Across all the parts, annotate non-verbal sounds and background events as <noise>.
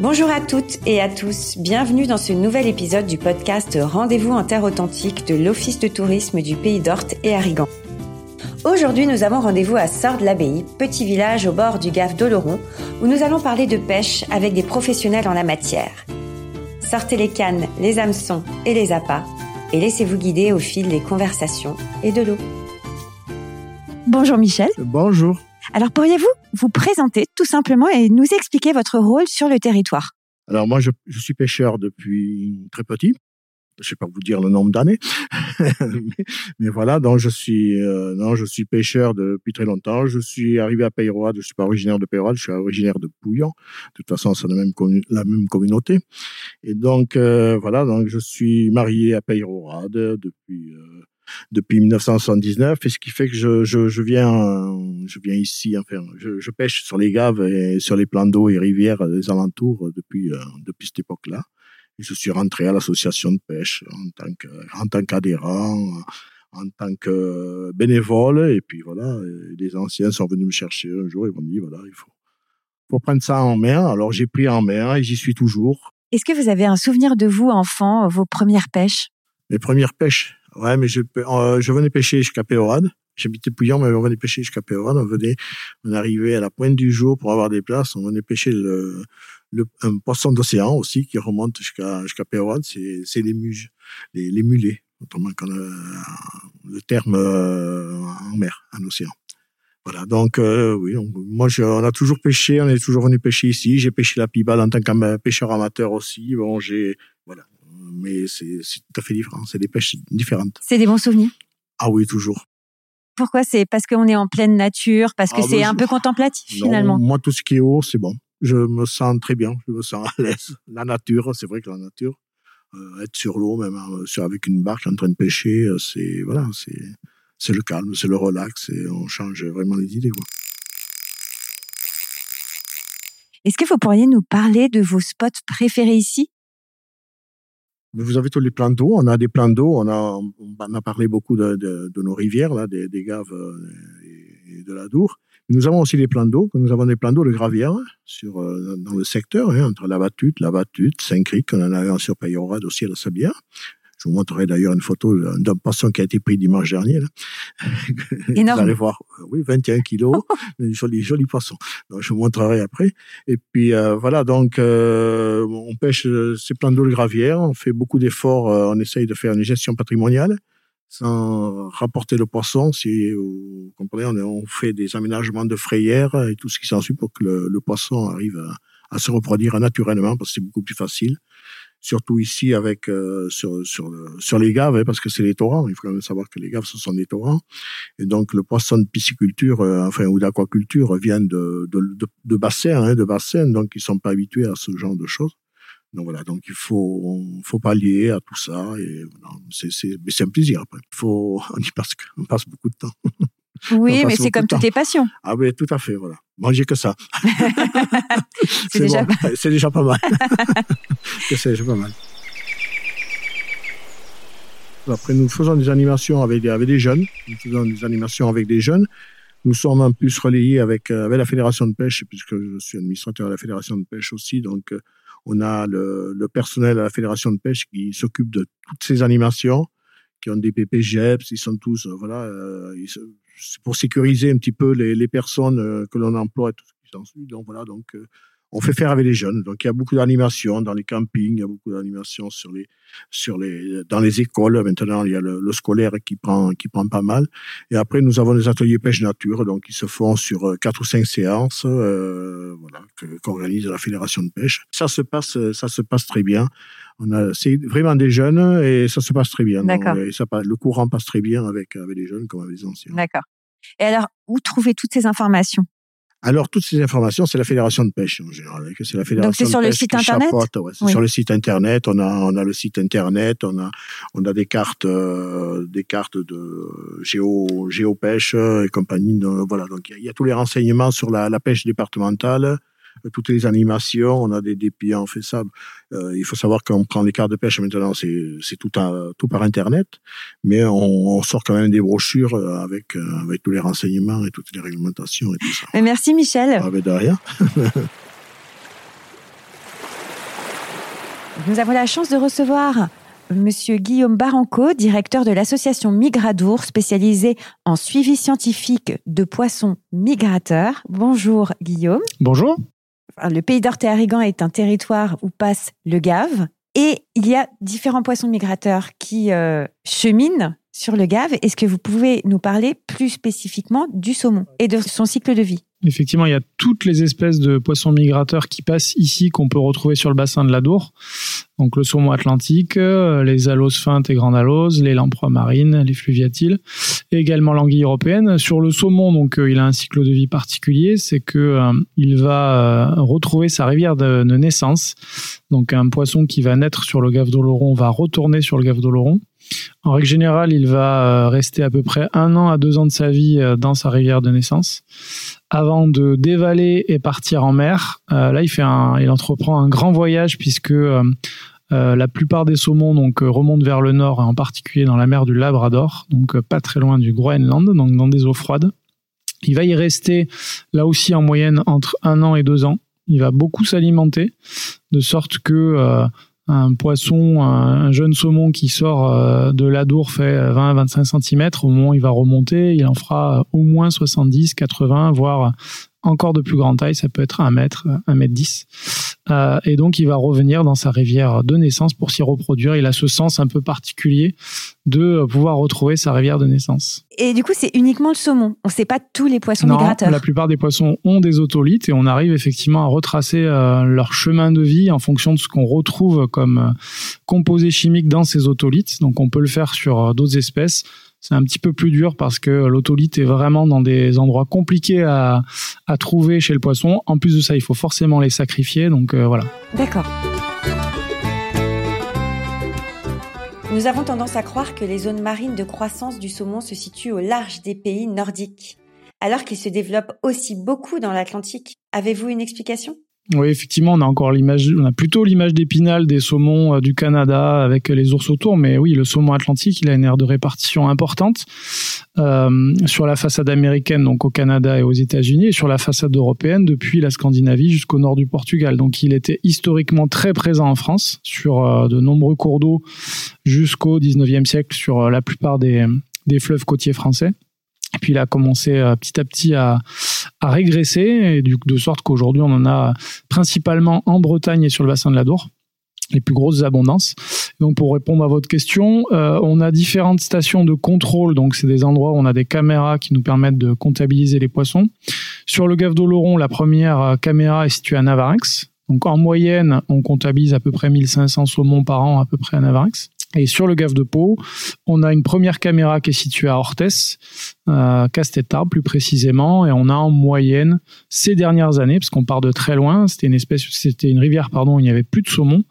Bonjour à toutes et à tous, bienvenue dans ce nouvel épisode du podcast Rendez-vous en terre authentique de l'Office de tourisme du Pays d'Orte et Arrigan. Aujourd'hui, nous avons rendez-vous à Sordes-l'Abbaye, petit village au bord du Gave d'Oloron, où nous allons parler de pêche avec des professionnels en la matière. Sortez les cannes, les hameçons et les appâts et laissez-vous guider au fil des conversations et de l'eau. Bonjour Michel. Bonjour. Alors pourriez-vous vous présenter tout simplement et nous expliquer votre rôle sur le territoire? Alors moi, je, suis pêcheur depuis très petit. Je ne sais pas vous dire le nombre d'années, <laughs> mais, voilà. Donc je suis, euh, non, je suis pêcheur depuis très longtemps. Je suis arrivé à Peyroade. Je suis pas originaire de Peyroade, je suis originaire de Pouillon. De toute façon, c'est la même, la même communauté. Et donc euh, voilà. Donc je suis marié à Peyroade depuis euh, depuis 1979 et ce qui fait que je, je, je viens je viens ici enfin je, je, pêche sur les gaves et sur les plans d'eau et rivières des alentours depuis euh, depuis cette époque-là. Et je suis rentré à l'association de pêche en tant que en tant qu'adhérent en tant que bénévole. Et puis voilà les anciens sont venus me chercher un jour et m'ont dit voilà il faut faut prendre ça en main. Alors j'ai pris en main et j'y suis toujours. Est-ce que vous avez un souvenir de vous enfant vos premières pêches? Mes premières pêches? Ouais, mais je, euh, je venais pêcher jusqu'à Péorade. J'habitais Pouillon, mais on venait pêcher jusqu'à Péorade. On venait, on arrivait à la pointe du jour pour avoir des places. On venait pêcher le, le un poisson d'océan aussi qui remonte jusqu'à jusqu'à Péorade. C'est c'est les muges, les, les mulets, autrement qu'on le terme euh, en mer, en océan. Voilà, donc euh, oui, donc, moi je, on a toujours pêché, on est toujours venu pêcher ici. J'ai pêché la pibale en tant que pêcheur amateur aussi. Bon, j'ai mais c'est tout à fait différent. C'est des pêches différentes. C'est des bons souvenirs Ah oui, toujours. Pourquoi? C'est parce qu'on est en pleine nature, parce que ah, c'est un peu contemplatif finalement. Moi, tout ce qui est haut, c'est bon. Je me sens très bien, je me sens à l'aise. La nature, c'est vrai que la nature, euh, être sur l'eau, même euh, avec une barque en train de pêcher, euh, c'est voilà, c'est c'est le calme, c'est le relax et on change vraiment les idées. Est-ce que vous pourriez nous parler de vos spots préférés ici? Vous avez tous les plans d'eau. On a des plans d'eau. On a, on a parlé beaucoup de, de, de nos rivières, là, des, des gaves euh, et, de la Dour. Nous avons aussi des plans d'eau. Nous avons des plans d'eau de gravière sur, euh, dans le secteur, hein, entre la Battute, la Battute, Saint-Cric. On en a un sur Payorade aussi à la Sabière. Je vous montrerai d'ailleurs une photo d'un poisson qui a été pris dimanche dernier. Là. <laughs> Énorme. Vous allez voir, oui, 21 kilos, <laughs> joli, joli poisson. Donc, je vous montrerai après. Et puis euh, voilà, donc euh, on pêche euh, ces plans d'eau de gravière, on fait beaucoup d'efforts, on essaye de faire une gestion patrimoniale sans rapporter le poisson. Si vous comprenez, on, fait des aménagements de frayères et tout ce qui s'ensuit pour que le, poisson arrive à, à, se reproduire naturellement, parce que c'est beaucoup plus facile surtout ici avec euh, sur sur sur les gaves hein, parce que c'est les torrents. Il faut quand même savoir que les gaves ce sont des torrents. Et donc le poisson de pisciculture euh, enfin ou d'aquaculture vient de de, de, de bassins hein, de bassins. Donc ils sont pas habitués à ce genre de choses. Donc voilà. Donc il faut faut pallier à tout ça. Et c'est c'est mais c'est un plaisir après. Il faut <laughs> on y passe on passe beaucoup de temps <laughs> oui mais c'est comme toutes les passions ah oui tout à fait voilà Manger que ça. <laughs> c'est déjà, C'est déjà pas mal. <laughs> c'est déjà pas mal. Après, nous faisons des animations avec des, avec des jeunes. Nous faisons des animations avec des jeunes. Nous sommes en plus relayés avec, euh, avec la Fédération de pêche, puisque je suis administrateur de la Fédération de pêche aussi. Donc, euh, on a le, le personnel à la Fédération de pêche qui s'occupe de toutes ces animations, qui ont des PPGEPS, ils sont tous, euh, voilà, ils, pour sécuriser un petit peu les, les personnes euh, que l'on emploie et tout ce qui s'ensuit. Donc voilà, donc euh, on fait faire avec les jeunes. Donc il y a beaucoup d'animations dans les campings, il y a beaucoup d'animations sur les sur les dans les écoles. Maintenant il y a le, scolaire qui prend qui prend pas mal. Et après nous avons des ateliers pêche nature, donc ils se font sur euh, quatre ou cinq séances, euh, voilà, qu'organise la fédération de pêche. Ça se passe ça se passe très bien. On a c'est vraiment des jeunes et ça se passe très bien. D'accord. Et ça le courant passe très bien avec avec les jeunes comme avec les anciens. D'accord. Et alors où trouver toutes ces informations? Alors, toutes ces informations, c'est la Fédération de pêche en général. C'est la Fédération Donc, c'est sur le site internet. ouais, c'est sur le site internet. On a, on a le site internet. On a, on a des cartes, euh, des cartes de géo, géopêche et compagnie. voilà. Donc, il y, a tous les renseignements sur la, la pêche départementale toutes les animations, on a des dépliants, on fait ça. Euh, il faut savoir qu'on prend les cartes de pêche maintenant, c'est tout, tout par Internet, mais on, on, sort quand même des brochures euh, avec, euh, avec tous les renseignements et toutes les réglementations et tout ça. merci Michel. Ah, de rien. <laughs> Nous avons la chance de recevoir Monsieur Guillaume Baranco, directeur de l'association Migradour, spécialisée en suivi scientifique de poissons migrateurs. Bonjour Guillaume. Bonjour. Le pays d'Orte-Arrigan est un territoire où passe le Gave et il y a différents poissons migrateurs qui euh, cheminent sur le Gave. Est-ce que vous pouvez nous parler plus spécifiquement du saumon et de son cycle de vie? Effectivement, il y a toutes les espèces de poissons migrateurs qui passent ici qu'on peut retrouver sur le bassin de l'Adour. Donc le saumon atlantique, euh, les aloses feintes et grandes aloses, les lamproies marines, les fluviatiles, et également l'anguille européenne. Sur le saumon, donc euh, il a un cycle de vie particulier, c'est que euh, il va retrouver sa rivière de, naissance. Donc un poisson qui va naître sur le Gave d'Oloron va retourner sur le Gave d'Oloron. En règle générale, il va rester à peu près un an à deux ans de sa vie dans sa rivière de naissance avant de dévaler et partir en mer. là, il fait un, il entreprend un grand voyage puisque euh, la plupart des saumons donc euh, remontent vers le nord, en particulier dans la mer du Labrador, donc euh, pas très loin du Groenland, donc dans des eaux froides. Il va y rester là aussi en moyenne entre un an et deux ans. Il va beaucoup s'alimenter, de sorte que un poisson, un, jeune saumon qui sort de l'Adour fait 20-25 cm, au moment où il va remonter, il en fera au moins 70, 80, voire encore de plus grande taille, ça peut être un mètre, un mètre 10. Euh, et donc, il va revenir dans sa rivière de naissance pour s'y reproduire. Il a ce sens un peu particulier de pouvoir retrouver sa rivière de naissance. Et du coup, c'est uniquement le saumon. On ne sait pas tous les poissons non, migrateurs. La plupart des poissons ont des otolithes et on arrive effectivement à retracer euh, leur chemin de vie en fonction de ce qu'on retrouve comme euh, composés chimiques dans ces otolithes. Donc, on peut le faire sur d'autres espèces c'est un petit peu plus dur parce que l'autolite est vraiment dans des endroits compliqués à, trouver chez le poisson. En plus de ça, il faut forcément les sacrifier. Donc euh, voilà. D'accord. Nous avons tendance à croire que les zones marines de croissance du saumon se situent au large des pays nordiques, alors qu'il se développe aussi beaucoup dans l'Atlantique. Avez-vous une explication? Oui, effectivement, on a encore l'image, on a plutôt l'image d'épinal des saumons euh, du Canada avec les ours autour, mais oui, le saumon atlantique, il a une aire de répartition importante euh, sur la façade américaine, donc au Canada et aux États-Unis, et sur la façade européenne depuis la Scandinavie jusqu'au nord du Portugal. Donc, il était historiquement très présent en France sur euh, de nombreux cours d'eau jusqu'au 19e siècle sur la plupart des, des fleuves côtiers français. Et puis il a commencé petit à petit à, à régresser, et du, de sorte qu'aujourd'hui, on en a principalement en Bretagne et sur le bassin de l'Adour les plus grosses abondances. Donc pour répondre à votre question, euh, on a différentes stations de contrôle. Donc c'est des endroits où on a des caméras qui nous permettent de comptabiliser les poissons. Sur le Gave d'Oloron, la première euh, caméra est située à Navarinx. Donc en moyenne, on comptabilise à peu près 1500 saumons par an à peu près à Navarinx. Et sur le Gave de Pau, on a une première caméra qui est située à Orthès, euh, Castetard plus précisément, et on a en moyenne ces dernières années, parce qu'on part de très loin, c'était une espèce, c'était une rivière pardon, où il n'y avait plus de saumon.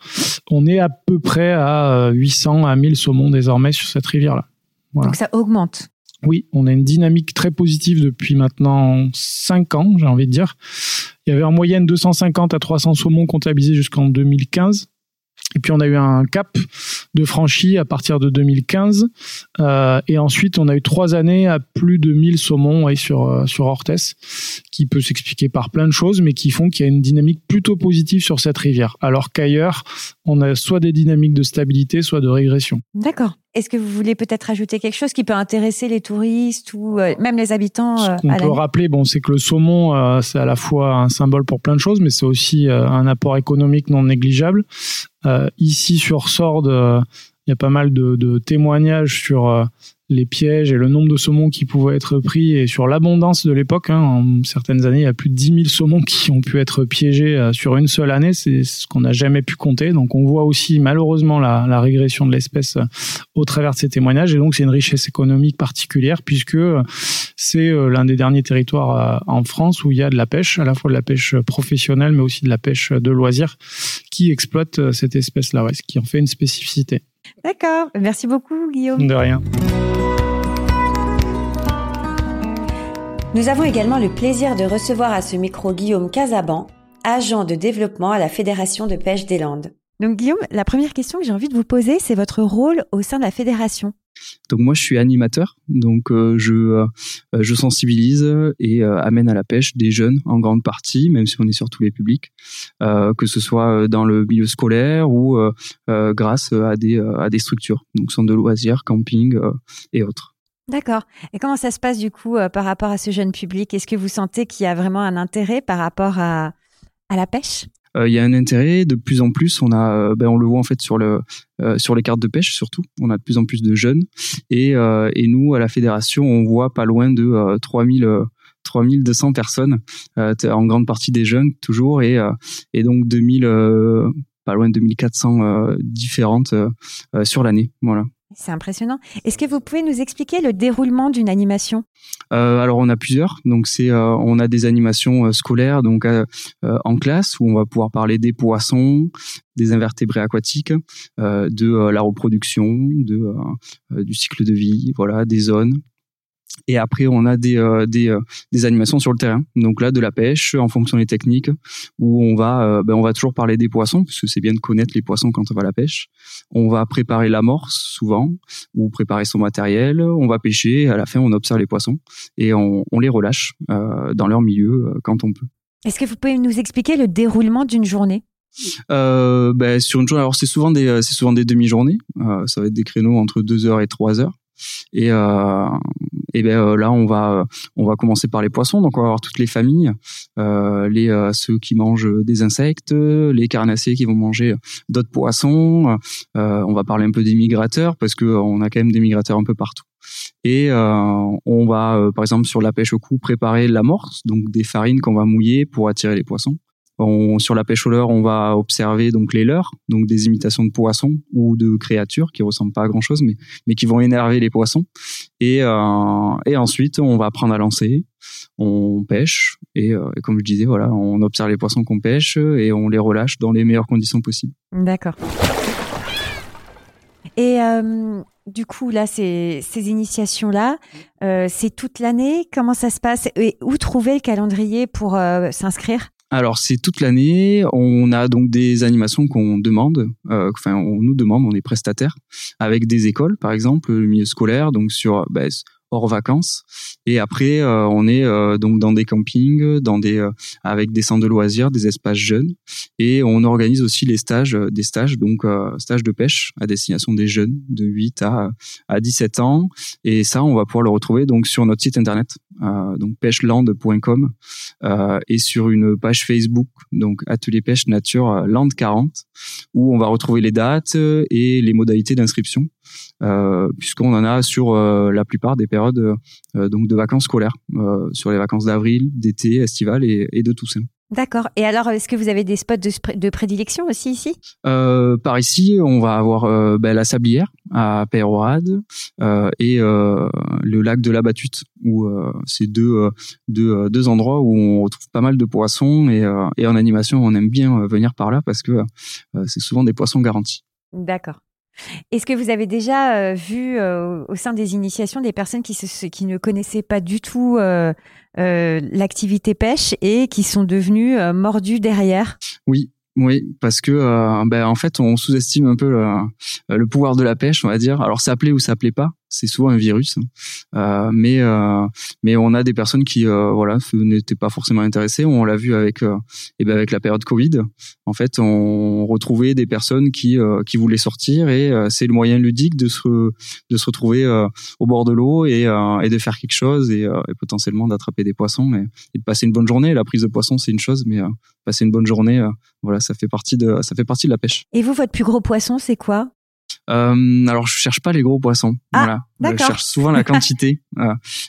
On est à peu près à 800 à 1000 saumons désormais sur cette rivière-là. Donc ça augmente. Oui, on a une dynamique très positive depuis maintenant 5 ans, j'ai envie de dire. Il y avait en moyenne 250 à 300 saumons comptabilisés jusqu'en 2015. Et puis on a eu un cap de franchi à partir de 2015. Euh, et ensuite, on a eu trois années à plus de 1000 saumons sur, euh, sur Orthès, qui peut s'expliquer par plein de choses, mais qui font qu'il y a une dynamique plutôt positive sur cette rivière. Alors qu'ailleurs, on a soit des dynamiques de stabilité, soit de régression. D'accord. Est-ce que vous voulez peut-être ajouter quelque chose qui peut intéresser les touristes ou euh, même les habitants Ce qu'on peut rappeler, bon, c'est que le saumon, c'est à la fois un symbole pour plein de choses, mais c'est aussi un apport économique non négligeable. ici sur Sordes, il y a pas mal de, témoignages sur euh, les pièges et le nombre de saumons qui pouvaient être pris et sur l'abondance de l'époque. Hein. En certaines années, il y a plus de 10 000 saumons qui ont pu être piégés euh, sur une seule année. C'est ce qu'on n'a jamais pu compter. Donc on voit aussi malheureusement la, régression de l'espèce euh, au travers de ces témoignages. Et donc c'est une richesse économique particulière puisque c'est l'un des derniers territoires en France où il y a de la pêche, à la fois de la pêche professionnelle mais aussi de la pêche de loisirs qui exploite cette espèce-là, ce qui en fait une spécificité. D'accord. Merci beaucoup, Guillaume. De rien. Nous avons également le plaisir de recevoir à ce micro Guillaume Casaban, agent de développement à la Fédération de pêche des Landes. Donc Guillaume, la première question que j'ai envie de vous poser, c'est votre rôle au sein de la fédération. Donc moi, je suis animateur, donc je je sensibilise et amène à la pêche des jeunes en grande partie, même si on est sur tous les publics, que ce soit dans le milieu scolaire ou grâce à des à des structures, donc centre de loisirs, camping et autres. D'accord. Et comment ça se passe du coup par rapport à ce jeune public? Est-ce que vous sentez qu'il y a vraiment un intérêt par rapport à à la pêche? euh, il y a un intérêt de plus en plus. On a, euh, ben on le voit en fait sur le euh, sur les cartes de pêche surtout. On a de plus en plus de jeunes et et nous à la fédération on voit pas loin de 3000 3200 personnes, en grande partie des jeunes toujours, et, et donc 2000, pas loin de 2400 différentes sur l'année. Voilà. C'est impressionnant. Est-ce que vous pouvez nous expliquer le déroulement d'une animation? Euh, Alors on a plusieurs. Donc c'est euh, on a des animations euh, scolaires donc en classe où on va pouvoir parler des poissons, des invertébrés aquatiques, de la reproduction, de du cycle de vie, voilà, des zones. Et après, on a des, euh, des, euh, des, animations sur le terrain. Donc là, de la pêche en fonction des techniques, où on va, euh, ben on va toujours parler des poissons, parce que c'est bien de connaître les poissons quand on va à la pêche. On va préparer l'amorce souvent, ou préparer son matériel. On va pêcher. À la fin, on observe les poissons et on, on les relâche dans leur milieu quand on peut. Est-ce que vous pouvez nous expliquer le déroulement d'une journée? Ben, sur une journée, alors c'est souvent des c'est souvent des demi-journées. Ça va être des créneaux entre 2 heures et 3 heures. Et, euh, et ben euh, là, on va on va commencer par les poissons. Donc on va avoir toutes les familles, euh, les euh, ceux qui mangent des insectes, les carnassiers qui vont manger d'autres poissons. on va parler un peu des migrateurs parce que on a quand même des migrateurs un peu partout. Et on va, par exemple, sur la pêche au cou, préparer l'amorce, donc des farines qu'on va mouiller pour attirer les poissons. On, sur la pêche au leurre, on va observer donc les leurres, donc des imitations de poissons ou de créatures qui ressemblent pas à grand chose, mais mais qui vont énerver les poissons. Et euh, et ensuite, on va apprendre à lancer, on pêche et, euh, comme je disais, voilà, on observe les poissons qu'on pêche et on les relâche dans les meilleures conditions possibles. D'accord. Et euh, du coup, là, ces, ces initiations-là, c'est toute l'année. Comment ça se passe? Et où trouver le calendrier pour s'inscrire? Alors c'est toute l'année. On a donc des animations qu'on demande, euh, enfin on nous demande, on est prestataire avec des écoles par exemple, le milieu scolaire, donc sur bah, hors vacances. Et après, euh, on est euh, donc dans des campings, dans des euh, avec des centres de loisirs, des espaces jeunes, et on organise aussi les stages, des stages donc stages de pêche à destination des jeunes de 8 à à 17 ans. Et ça, on va pouvoir le retrouver donc sur notre site internet, donc pêcheland.com, et sur une page Facebook, donc Atelier Pêche Nature Land 40, où on va retrouver les dates et les modalités d'inscription. Euh, puisqu'on en a sur euh, la plupart des périodes euh, donc de vacances scolaires, sur les vacances d'avril, d'été, estivales et, et de Toussaint. D'accord. Et alors, est-ce que vous avez des spots de, prédilection aussi ici? Euh, Par ici, on va avoir ben, la Sablière à Pérorade euh, et le lac de la Battute, où c'est deux, deux, deux endroits où on retrouve pas mal de poissons et, et en animation, on aime bien venir par là parce que c'est souvent des poissons garantis. D'accord. Est-ce que vous avez déjà euh, vu euh, au sein des initiations des personnes qui, ne connaissaient pas du tout euh, l'activité pêche et qui sont devenues mordues derrière? Oui, oui, parce que ben, en fait on sous-estime un peu le, le, pouvoir de la pêche, on va dire. Alors ça plaît ou ça plaît pas, c'est souvent un virus, euh, mais euh, mais on a des personnes qui euh, voilà n'étaient pas forcément intéressées. On l'a vu avec et eh ben avec la période Covid. En fait, on retrouvait des personnes qui qui voulaient sortir et c'est le moyen ludique de se de se retrouver au bord de l'eau et et de faire quelque chose et, et potentiellement d'attraper des poissons et, et, de passer une bonne journée. La prise de poisson c'est une chose, mais passer une bonne journée, voilà, ça fait partie de ça fait partie de la pêche. Et vous, votre plus gros poisson, c'est quoi? Euh, alors je cherche pas les gros poissons. Ah, voilà. Je cherche souvent la <laughs> quantité.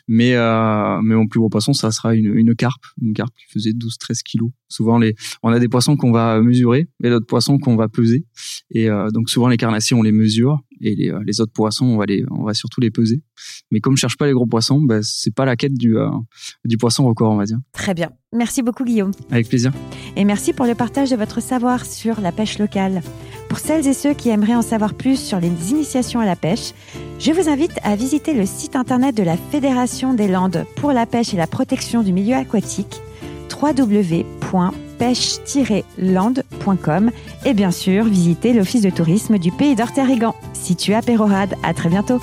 Mais euh, mais mon plus gros poisson, ça sera une, une carpe, une carpe qui faisait 12-13 kilos. Souvent les, on a des poissons qu'on va mesurer et d'autres poissons qu'on va peser. Et euh, donc souvent les carnassiers on les mesure et les, les autres poissons on va les, on va surtout les peser. Mais comme je cherche pas les gros poissons, bah, c'est pas la quête du euh, du poisson record on va dire. Très bien. Merci beaucoup Guillaume. Avec plaisir. Et merci pour le partage de votre savoir sur la pêche locale. Pour celles et ceux qui aimeraient en savoir plus sur les initiations à la pêche, je vous invite à visiter le site internet de la Fédération des Landes pour la pêche et la protection du milieu aquatique www.pêche-lande.com et bien sûr visiter l'office de tourisme du pays d'Ortérigan, situé à Pérorade. À très bientôt.